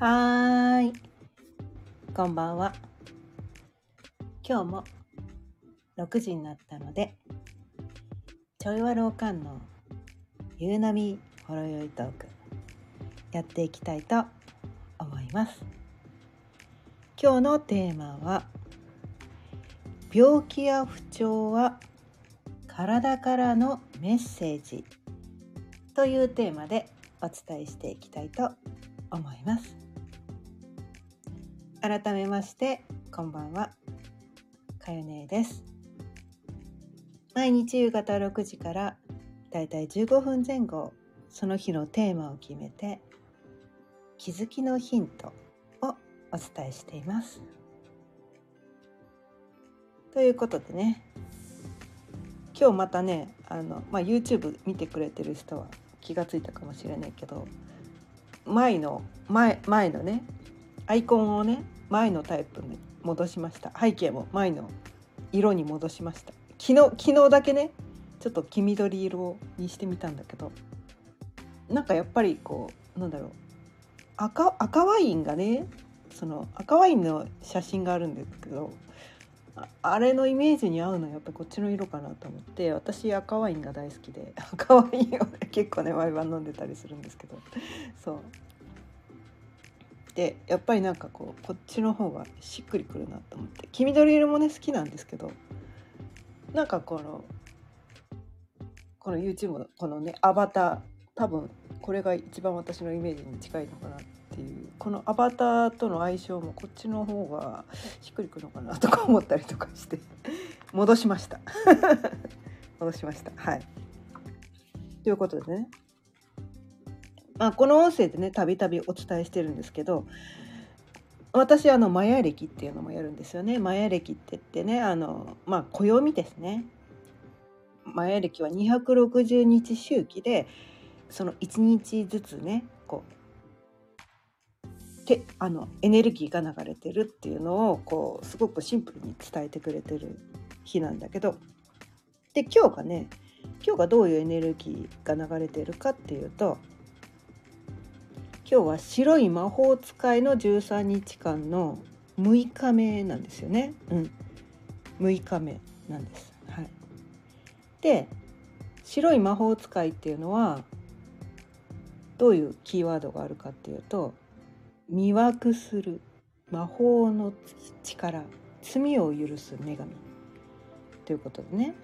はーい。こんばんは。今日も6時になったので、ちょいわろうかんの夕波ほろよいトークやっていきたいと思います。今日のテーマは病気や不調は体からのメッセージというテーマでお伝えしていきたいと思います。改めましてこんばんは。かよねです。毎日夕方6時からだいたい15分前後その日のテーマを決めて気づきのヒントをお伝えしています。ということでね今日またねあの、まあ、YouTube 見てくれてる人は気がついたかもしれないけど前の前前のねアイコンをね前のタイプに戻しました。背景も前の色に戻しました。昨日昨日だけねちょっと黄緑色にしてみたんだけどなんかやっぱりこうなんだろう。赤赤ワインがねその赤ワインの写真があるんですけどあれのイメージに合うのはやっぱこっちの色かなと思って私赤ワインが大好きで赤ワインをね結構ね毎晩飲んでたりするんですけど。そう。でやっぱりなんかこうこっちの方がしっくりくるなと思って。黄緑色もね好きなんですけどなんかこのこの YouTube のこのねアバター多分これが一番私のイメージに近いのかなっていうこのアバターとの相性もこっちの方がしっくりくるのかなとか思ったりとかして戻しました。戻しました。はい。ということでねまあ、この音声でねたびたびお伝えしてるんですけど私あのマヤ暦っていうのもやるんですよね。マヤ暦って言ってねあのまあ暦ですね。マヤ暦は260日周期でその1日ずつねこうてあのエネルギーが流れてるっていうのをこうすごくシンプルに伝えてくれてる日なんだけどで今日がね今日がどういうエネルギーが流れてるかっていうと今日は白い魔法使いの13日間の6日目なんですよね。うん、6日目なんです。はい、で白い魔法使いっていうのはどういうキーワードがあるかっていうと魅惑する魔法の力罪を許す女神。ということでね、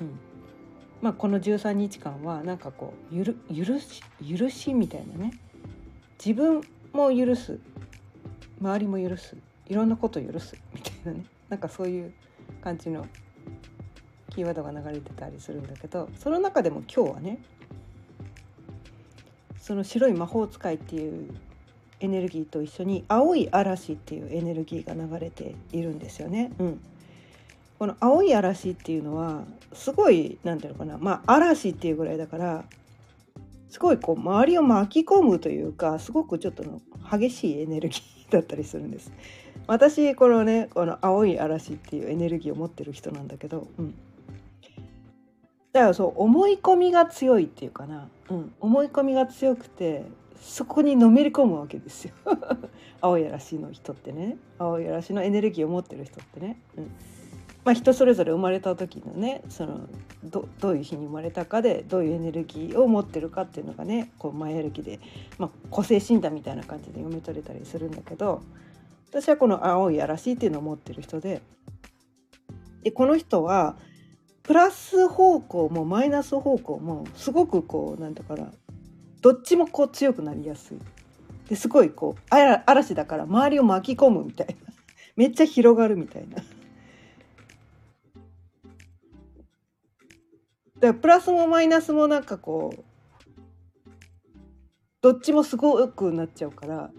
うん。まあ、この13日間はなんかこう許し許しみたいなね。自分も許す。周りも許す。いろんなこと許す。みたいなね。なんかそういう感じのキーワードが流れてたりするんだけどその中でも今日はねその白い魔法使いっていうエネルギーと一緒に青い嵐っていうエネルギーが流れているんですよね。うん、この青い嵐っていうのはすごい何て言うのかな。まあ嵐っていうぐらいだからすごいこう周りを巻き込むというかすごくちょっとの激しいエネルギーだったりするんです。私このねこの青い嵐っていうエネルギーを持ってる人なんだけど、うん、だからそう思い込みが強いっていうかな、うん、思い込みが強くてそこにのめり込むわけですよ。青い嵐の人ってね。青い嵐のエネルギーを持ってる人ってね。うん。まあ、人それぞれ生まれた時のねそのどどういう日に生まれたかでどういうエネルギーを持ってるかっていうのがねこう前歩きで、まあ、個性診断みたいな感じで読み取れたりするんだけど私はこの青い嵐っていうのを持ってる人ででこの人はプラス方向もマイナス方向もすごくこうなんだからどっちもこう強くなりやすいですごいこう嵐だから周りを巻き込むみたいな めっちゃ広がるみたいな。だプラスもマイナスもなんかこうどっちもすごくなっちゃうから。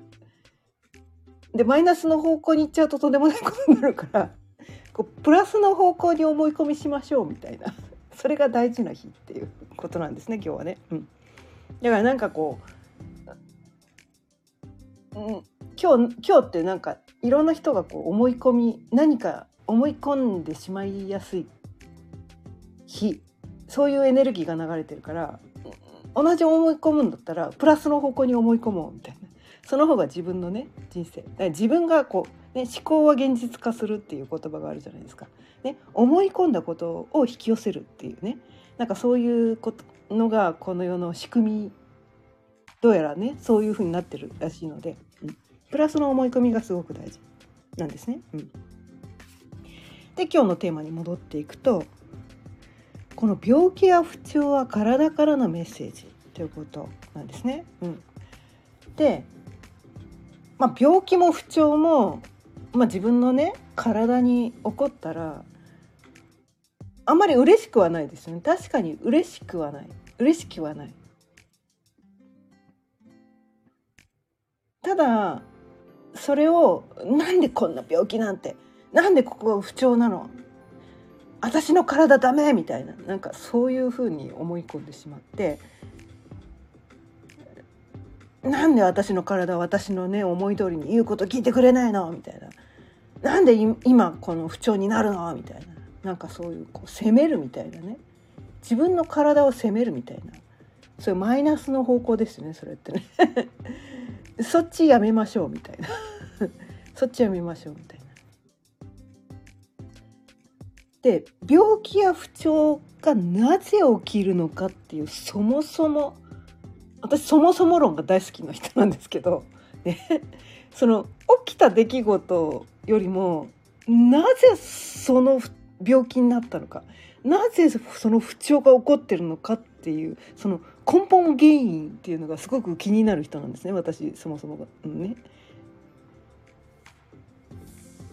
でマイナスの方向に行っちゃうととんでもないことになるからこうプラスの方向に思い込みしましょうみたいな。それが大事な日っていうことなんですね今日はね。うん、だからなんかこう、うん、今日今日ってなんかいろんな人がこう思い込み何か思い込んでしまいやすい日そういうエネルギーが流れてるから同じ思い込むんだったらプラスの方向に思い込もうみたいな。その方が自分のね人生。自分がこう、ね、思考は現実化するっていう言葉があるじゃないですか。ね、思い込んだことを引き寄せるっていうね。なんかそういうことのがこの世の仕組み。どうやらねそういうふうになってるらしいので、うん、プラスの思い込みがすごく大事なんですね。うん、で今日のテーマに戻っていくとこの病気や不調は体からのメッセージということなんですね。うん、で、まあ、病気も不調も、まあ、自分のね体に起こったらあんまり嬉しくはないですよね。確かに嬉しくはない。嬉しくはない。ただそれをなんでこんな病気なんてなんでここ不調なの私の体ダメみたいななんかそういうふうに思い込んでしまってなんで私の体私のね思い通りに言うこと聞いてくれないの？みたいな。なんで今この不調になるの？みたいな。なんかそういうこう責めるみたいなね。自分の体を責めるみたいな。そういうマイナスの方向ですねそれってね。そっちやめましょうみたいな。そっちやめましょうみたいな。で病気や不調がなぜ起きるのかっていうそもそも私そもそも論が大好きな人なんですけど、ね、その起きた出来事よりもなぜその病気になったのかなぜその不調が起こってるのかっていうその根本原因っていうのがすごく気になる人なんですね私そもそもが、ね。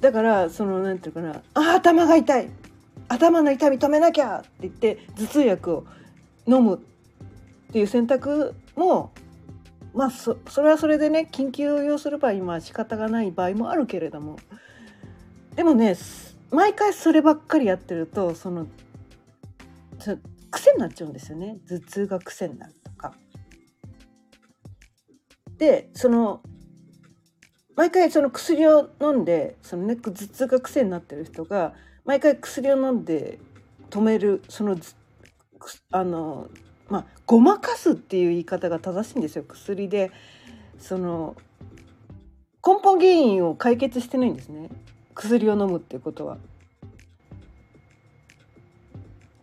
だからそのなんていうかなあ頭が痛い。頭の痛み止めなきゃって言って頭痛薬を飲むっていう選択もまあそそれはそれでね緊急を要する場合は仕方がない場合もあるけれどもでもね毎回そればっかりやってるとその癖になっちゃうんですよね頭痛が癖になるとか。でその毎回その薬を飲んでその、ね、頭痛が癖になってる人が毎回薬を飲んで止めるそのあのまあごまかすっていう言い方が正しいんですよ薬でその根本原因を解決してないんですね薬を飲むっていうことは。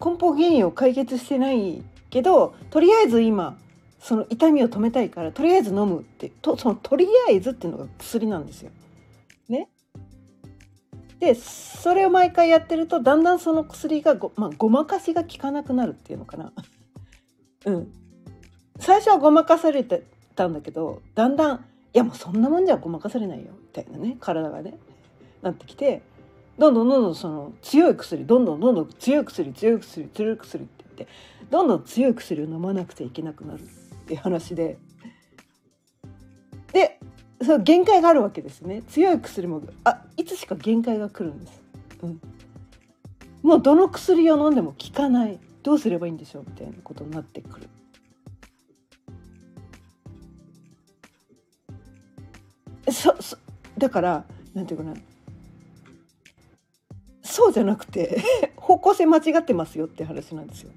根本原因を解決してないけどとりあえず今その痛みを止めたいからとりあえず飲むってとそのとりあえずっていうのが薬なんですよ。ね。でそれを毎回やってるとだんだんその薬がご,、まあ、ごまかしが効かなくなるっていうのかな。うん。最初はごまかされてたんだけどだんだんいやもうそんなもんじゃごまかされないよみたいなね体がねなってきてどんどんどんどんその強い薬どんどんどんどん強い薬強い薬強い薬って言ってどんどん強い薬を飲まなくちゃいけなくなるっていう話ででその限界があるわけですね。強い薬もあいつしか限界が来るんです、うん、もうどの薬を飲んでも効かない。どうすればいいんでしょうみたいなことになってくる。そそだからなんていうかな。そうじゃなくて 方向性間違ってますよって話なんですよ。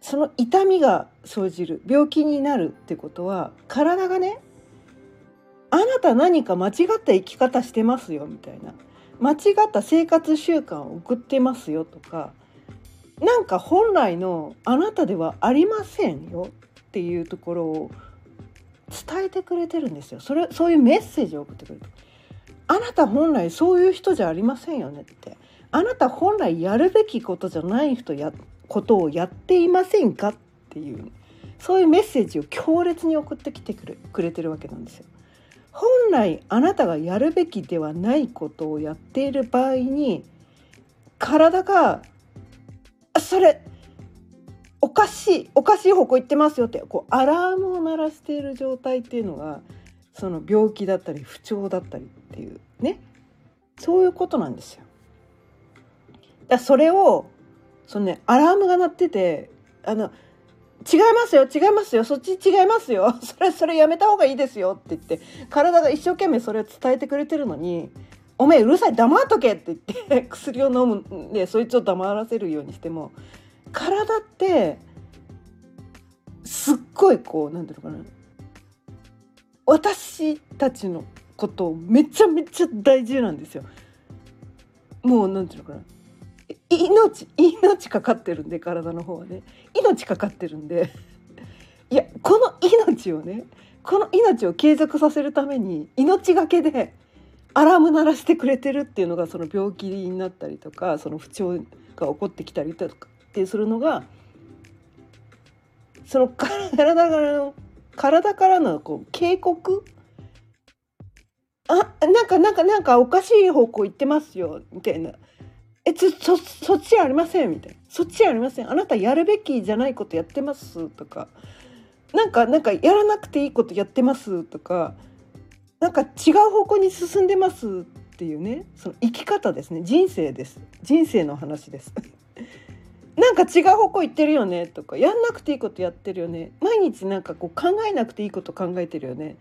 その痛みが生じる。病気になるってことは体がねあなた何か間違った生き方してますよみたいな。間違った生活習慣を送ってますよとか。なんか本来のあなたではありませんよっていうところを伝えてくれてるんですよ。それそういうメッセージを送ってくれる。あなた本来そういう人じゃありませんよねって。あなた本来やるべきことじゃない人やことをやっていませんかっていう。そういうメッセージを強烈に送ってきてくれくれてるわけなんですよ。本来あなたがやるべきではないことをやっている場合に体が「それおかしいおかしい方向行ってますよ」ってこうアラームを鳴らしている状態っていうのがその病気だったり不調だったりっていうねそういうことなんですよ。だそれをそのねアラームが鳴っててあの違いますよ違いますよそっち違いますよ。それそれやめた方がいいですよって言って体が一生懸命それを伝えてくれてるのに「おめえうるさい黙っとけ」って言って 薬を飲むんでそいつを黙らせるようにしても体ってすっごいこう何て言うのかな。私たちのことめちゃめちゃ大事なんですよ。もうなんていうのかな。命命かかってるんで体の方はね。命かかってるんで。いやこの命をねこの命を継続させるために命がけでアラーム鳴らしてくれてるっていうのがその病気になったりとかその不調が起こってきたりとかってするのがその体からの体からのこう警告？あなんかなんかなんかおかしい方向行ってますよみたいな。えそそそっちありませんみたいな。そっちありません。あなたやるべきじゃないことやってますとか。なんかなんかやらなくていいことやってますとか。なんか違う方向に進んでますっていうね。その生き方ですね。人生です。人生の話です。なんか違う方向行ってるよねとか。やんなくていいことやってるよね。毎日なんかこう考えなくていいこと考えてるよね。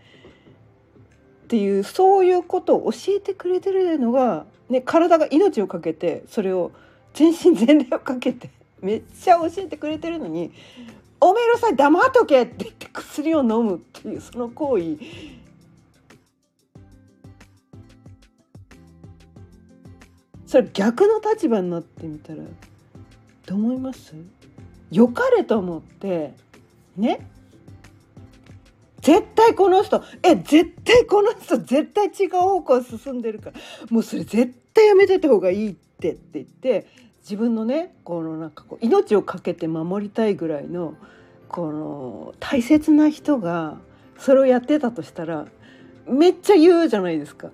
っていうそういうことを教えてくれてるのが、ね、体が命を懸けてそれを全身全霊をかけてめっちゃ教えてくれてるのに「おめえのさい黙っとけ!」って言って薬を飲むっていうその行為それ逆の立場になってみたらどう思います？良かれと思ってね絶対この人え絶対この人絶対違う方向進んでるからもうそれ絶対やめてた方がいいってって言って自分のねこのなんかこう命を懸けて守りたいぐらいのこの大切な人がそれをやってたとしたらめっちゃ言うじゃないですか。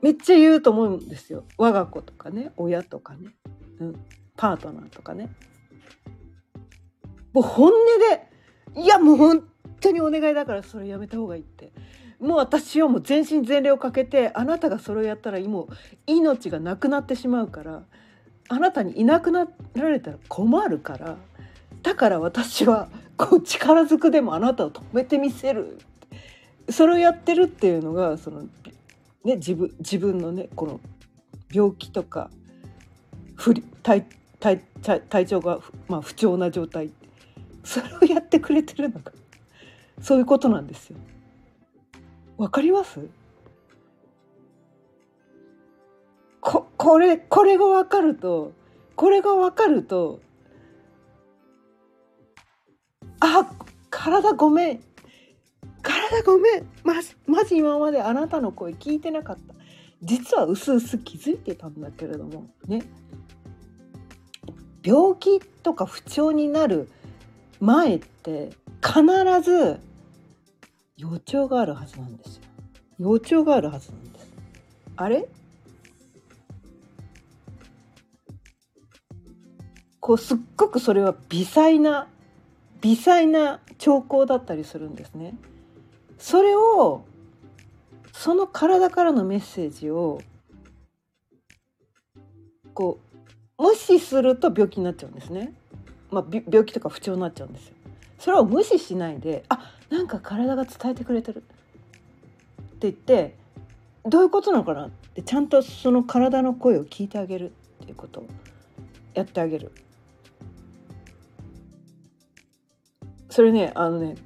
めっちゃ言うと思うんですよ我が子とかね親とかね、うん、パートナーとかね。もう本音でいやもう本当にお願いだからそれやめた方がいいってもう私はもう全身全霊をかけてあなたがそれをやったらもう命がなくなってしまうからあなたにいなくなられたら困るからだから私はこう力ずくでもあなたを止めてみせるそれをやってるっていうのがその、ね、自分自分のねこの病気とか不体体体調が、まあ、不調な状態それをやってくれてるのがそういうことなんですよ。わかります？ここれこれが分かるとこれが分かるとあ体ごめん。体ごめん。まじまじ今まであなたの声聞いてなかった。実はうすうす気づいてたんだけれどもね。病気とか不調になる前って必ず予兆があるはずなんですよ。予兆があるはずなんです。あれ？こうすっごくそれは微細な微細な兆候だったりするんですね。それをその体からのメッセージをこう無視すると病気になっちゃうんですね。まあ、病気とか不調になっちゃうんですよ。それを無視しないであなんか体が伝えてくれてるって言ってどういうことなのかなってちゃんとその体の声を聞いてあげるっていうことをやってあげる。それねあのね、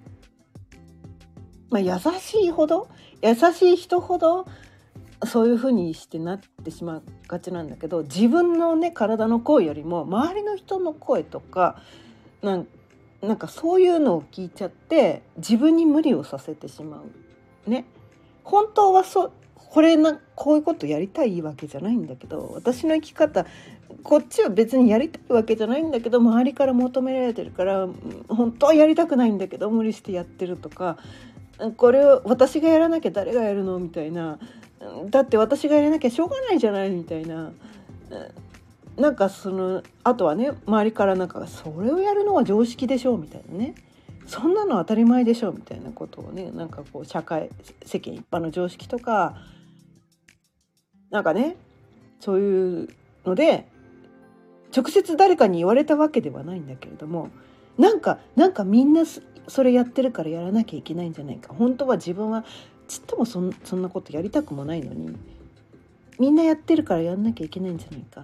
まあ、優しいほど優しい人ほどそういうふうにしてなってしまうがちなんだけど自分のね体の声よりも周りの人の声とかなんなんかそういうのを聞いちゃって自分に無理をさせてしまう。ね。本当はそこれなこういうことやりたいわけじゃないんだけど私の生き方こっちは別にやりたいわけじゃないんだけど周りから求められてるから本当はやりたくないんだけど無理してやってるとかこれを私がやらなきゃ誰がやるの？みたいな。だって私がやらなきゃしょうがないじゃない？みたいな。なんかそのあとはね周りからなんかそれをやるのは常識でしょうみたいなね。そんなの当たり前でしょみたいなことをねなんかこう社会世間一般の常識とかなんかねそういうので直接誰かに言われたわけではないんだけれどもなんかなんかみんなそれやってるからやらなきゃいけないんじゃないか。本当は自分はちっともそんなことやりたくもないのにみんなやってるからやんなきゃいけないんじゃないか。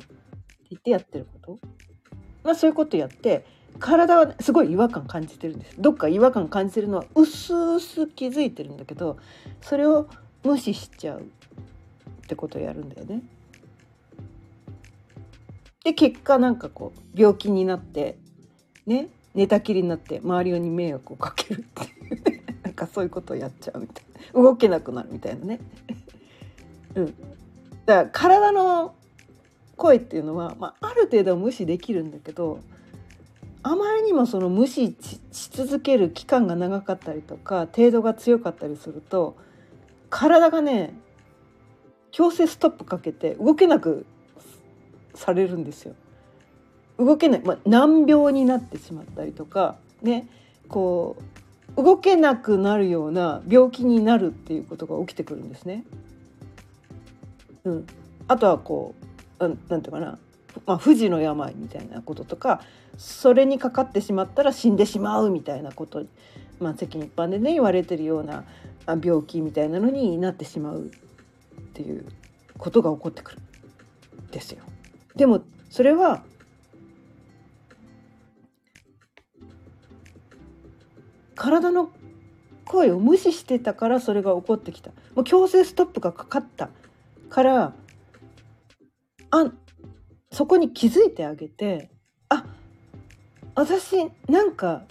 言ってやってること、まあ、そういうことやって体は、すごい違和感感じてるんですどっか違和感感じてるのはうすうす気づいてるんだけどそれを無視しちゃうってことをやるんだよね。で結果なんかこう病気になってね寝たきりになって周りに迷惑をかけるっていう なんかそういうことをやっちゃうみたいな動けなくなるみたいなね。うん、だから体の声っていうのは、まあ、ある程度は無視できるんだけどあまりにもその無視し続ける期間が長かったりとか程度が強かったりすると体がね強制ストップかけて動けなくされるんですよ。動けない、まあ、難病になってしまったりとかねこう動けなくなるような病気になるっていうことが起きてくるんですね。うん、あとはこうなんていうかな、まあ、不治の病みたいなこととかそれにかかってしまったら死んでしまうみたいなことまあ、世間一般でね言われてるような病気みたいなのになってしまうっていうことが起こってくるんですよ。でもそれは体の声を無視してたからそれが起こってきたもう強制ストップがかかったからあそこに気づいてあげてあ私なんか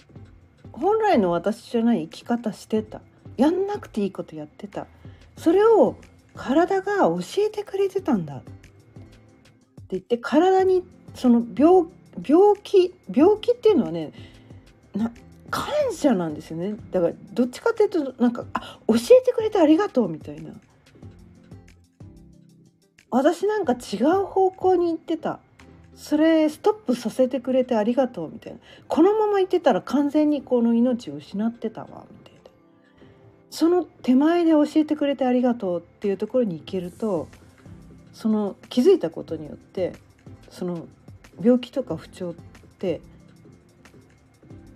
本来の私じゃない生き方してた。やんなくていいことやってた。それを体が教えてくれてたんだ。って言って体にその病病気病気っていうのはねな感謝なんですよね。だからどっちかっていうとなんかあ教えてくれてありがとうみたいな。私なんか違う方向に行ってた。それストップさせてくれてありがとうみたいな。このまま行ってたら完全にこの命を失ってたわみたいな。その手前で教えてくれてありがとうっていうところに行けるとその気づいたことによってその病気とか不調って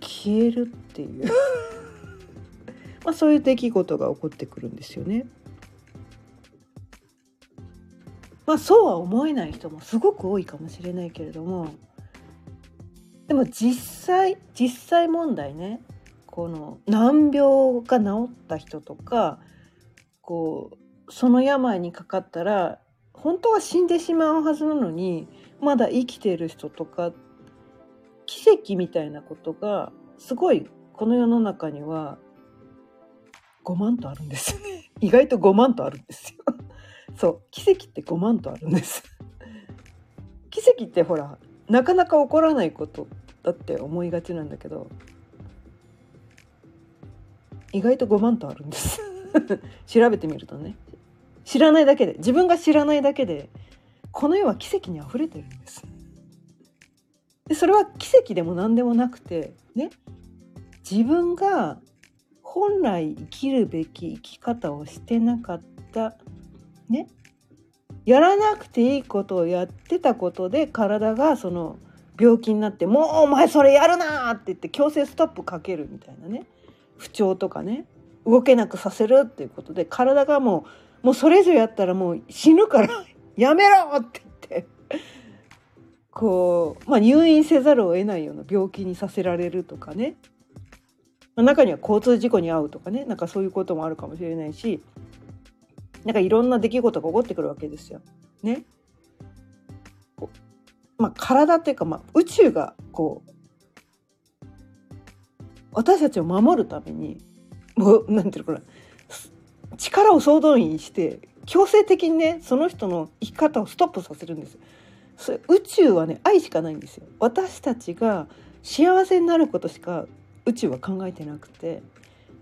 消えるっていう。まあそういう出来事が起こってくるんですよね。まあそうは思えない人もすごく多いかもしれないけれどもでも実際実際問題ねこの難病が治った人とかこうその病にかかったら本当は死んでしまうはずなのにまだ生きている人とか奇跡みたいなことがすごいこの世の中には5万とあるんですよね。意外と5万とあるんですよ。そう奇跡って5万とあるんです。奇跡ってほらなかなか起こらないことだって思いがちなんだけど意外と5万とあるんです。調べてみるとね。知らないだけで自分が知らないだけでこの世は奇跡にあふれてるんです。でそれは奇跡でも何でもなくてね。自分が本来生きるべき生き方をしてなかったね。やらなくていいことをやってたことで体がその病気になって「もうお前それやるな!」って言って強制ストップかけるみたいなね。不調とかね。動けなくさせるっていうことで体がもうもうそれ以上やったらもう死ぬから やめろって言って。こう、まあ、入院せざるを得ないような病気にさせられるとかね。ま中には交通事故に遭うとかね。なんかそういうこともあるかもしれないし。なんかいろんな出来事が起こってくるわけですよ。ね。まあ、体っていうか、まあ、宇宙がこう私たちを守るためにもうなんていうのかな。力を総動員して強制的にねその人の生き方をストップさせるんですそれ宇宙はね愛しかないんですよ。私たちが幸せになることしか宇宙は考えてなくて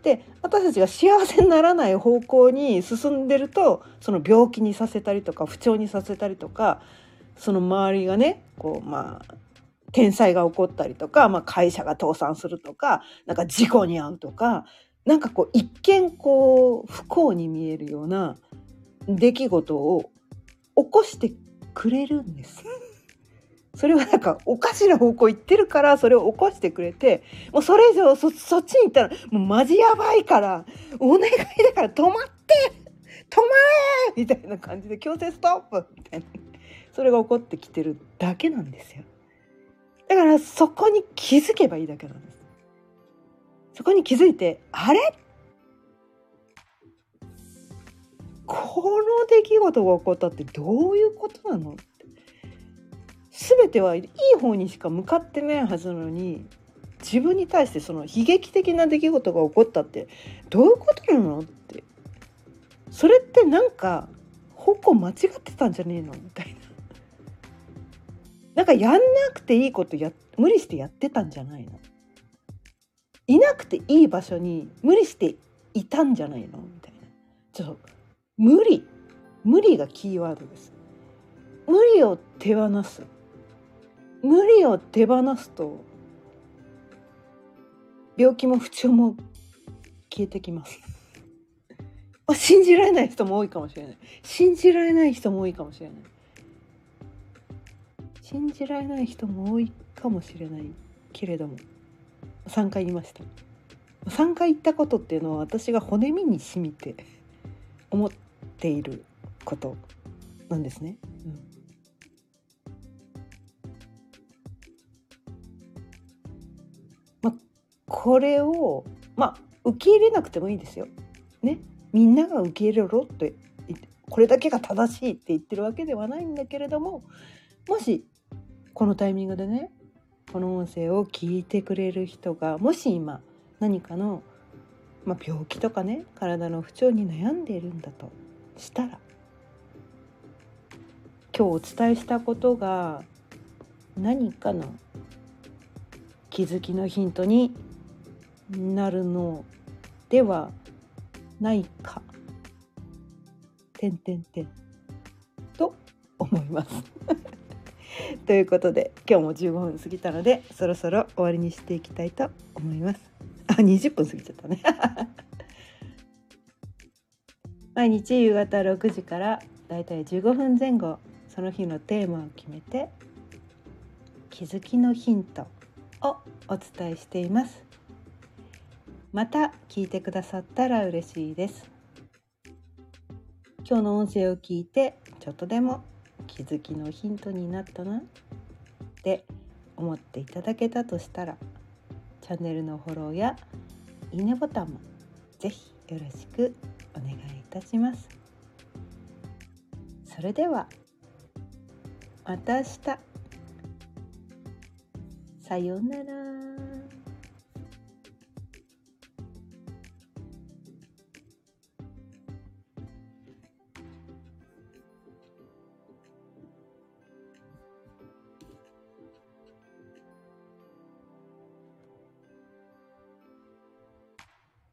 で私たちが幸せにならない方向に進んでるとその病気にさせたりとか不調にさせたりとかその周りがねこうまあ天災が起こったりとか、まあ、会社が倒産するとかなんか事故に遭うとかなんかこう一見こう不幸に見えるような出来事を起こしてくれるんです。それはなんかおかしな方向行ってるからそれを起こしてくれてもうそれ以上そそっちに行ったらもうマジやばいからお願いだから止まって止まれみたいな感じで強制ストップみたいな。それが起こってきてるだけなんですよ。だからそこに気づけばいいだけなんです。そこに気づいてあれ？この出来事が起こったってどういうことなの？全てはいい方にしか向かってないはずなのに自分に対してその悲劇的な出来事が起こったってどういうことなのってそれってなんか矛間違ってたんじゃねえの？みたいな。なんかやんなくていいことや無理してやってたんじゃないの？いなくていい場所に無理していたんじゃないの？みたいな。ちょっと無理無理がキーワードです。無理を手放す。無理を手放すと病気も不調も消えてきます。信じられない人も多いかもしれない。信じられない人も多いかもしれない。信じられない人も多いかもしれないけれども3回言いました3回言ったことっていうのは私が骨身に染みて思っていることなんですね。うんこれをまあ受け入れなくてもいいですよ。ねみんなが受け入れろってこれだけが正しいって言ってるわけではないんだけれどももしこのタイミングでねこの音声を聞いてくれる人がもし今何かの、まあ、病気とかね体の不調に悩んでいるんだとしたら今日お伝えしたことが何かの気づきのヒントになるのではないか。てんてんてんと思います ということで今日も15分過ぎたのでそろそろ終わりにしていきたいと思います。あ20分過ぎちゃったね 毎日夕方6時からだいたい15分前後その日のテーマを決めて気づきのヒントをお伝えしていますまた聞いてくださったら嬉しいです。今日の音声を聞いてちょっとでも気づきのヒントになったな。って思っていただけたとしたらチャンネルのフォローやいいねボタンもぜひよろしくお願いいたします。それではまた明日。さようなら。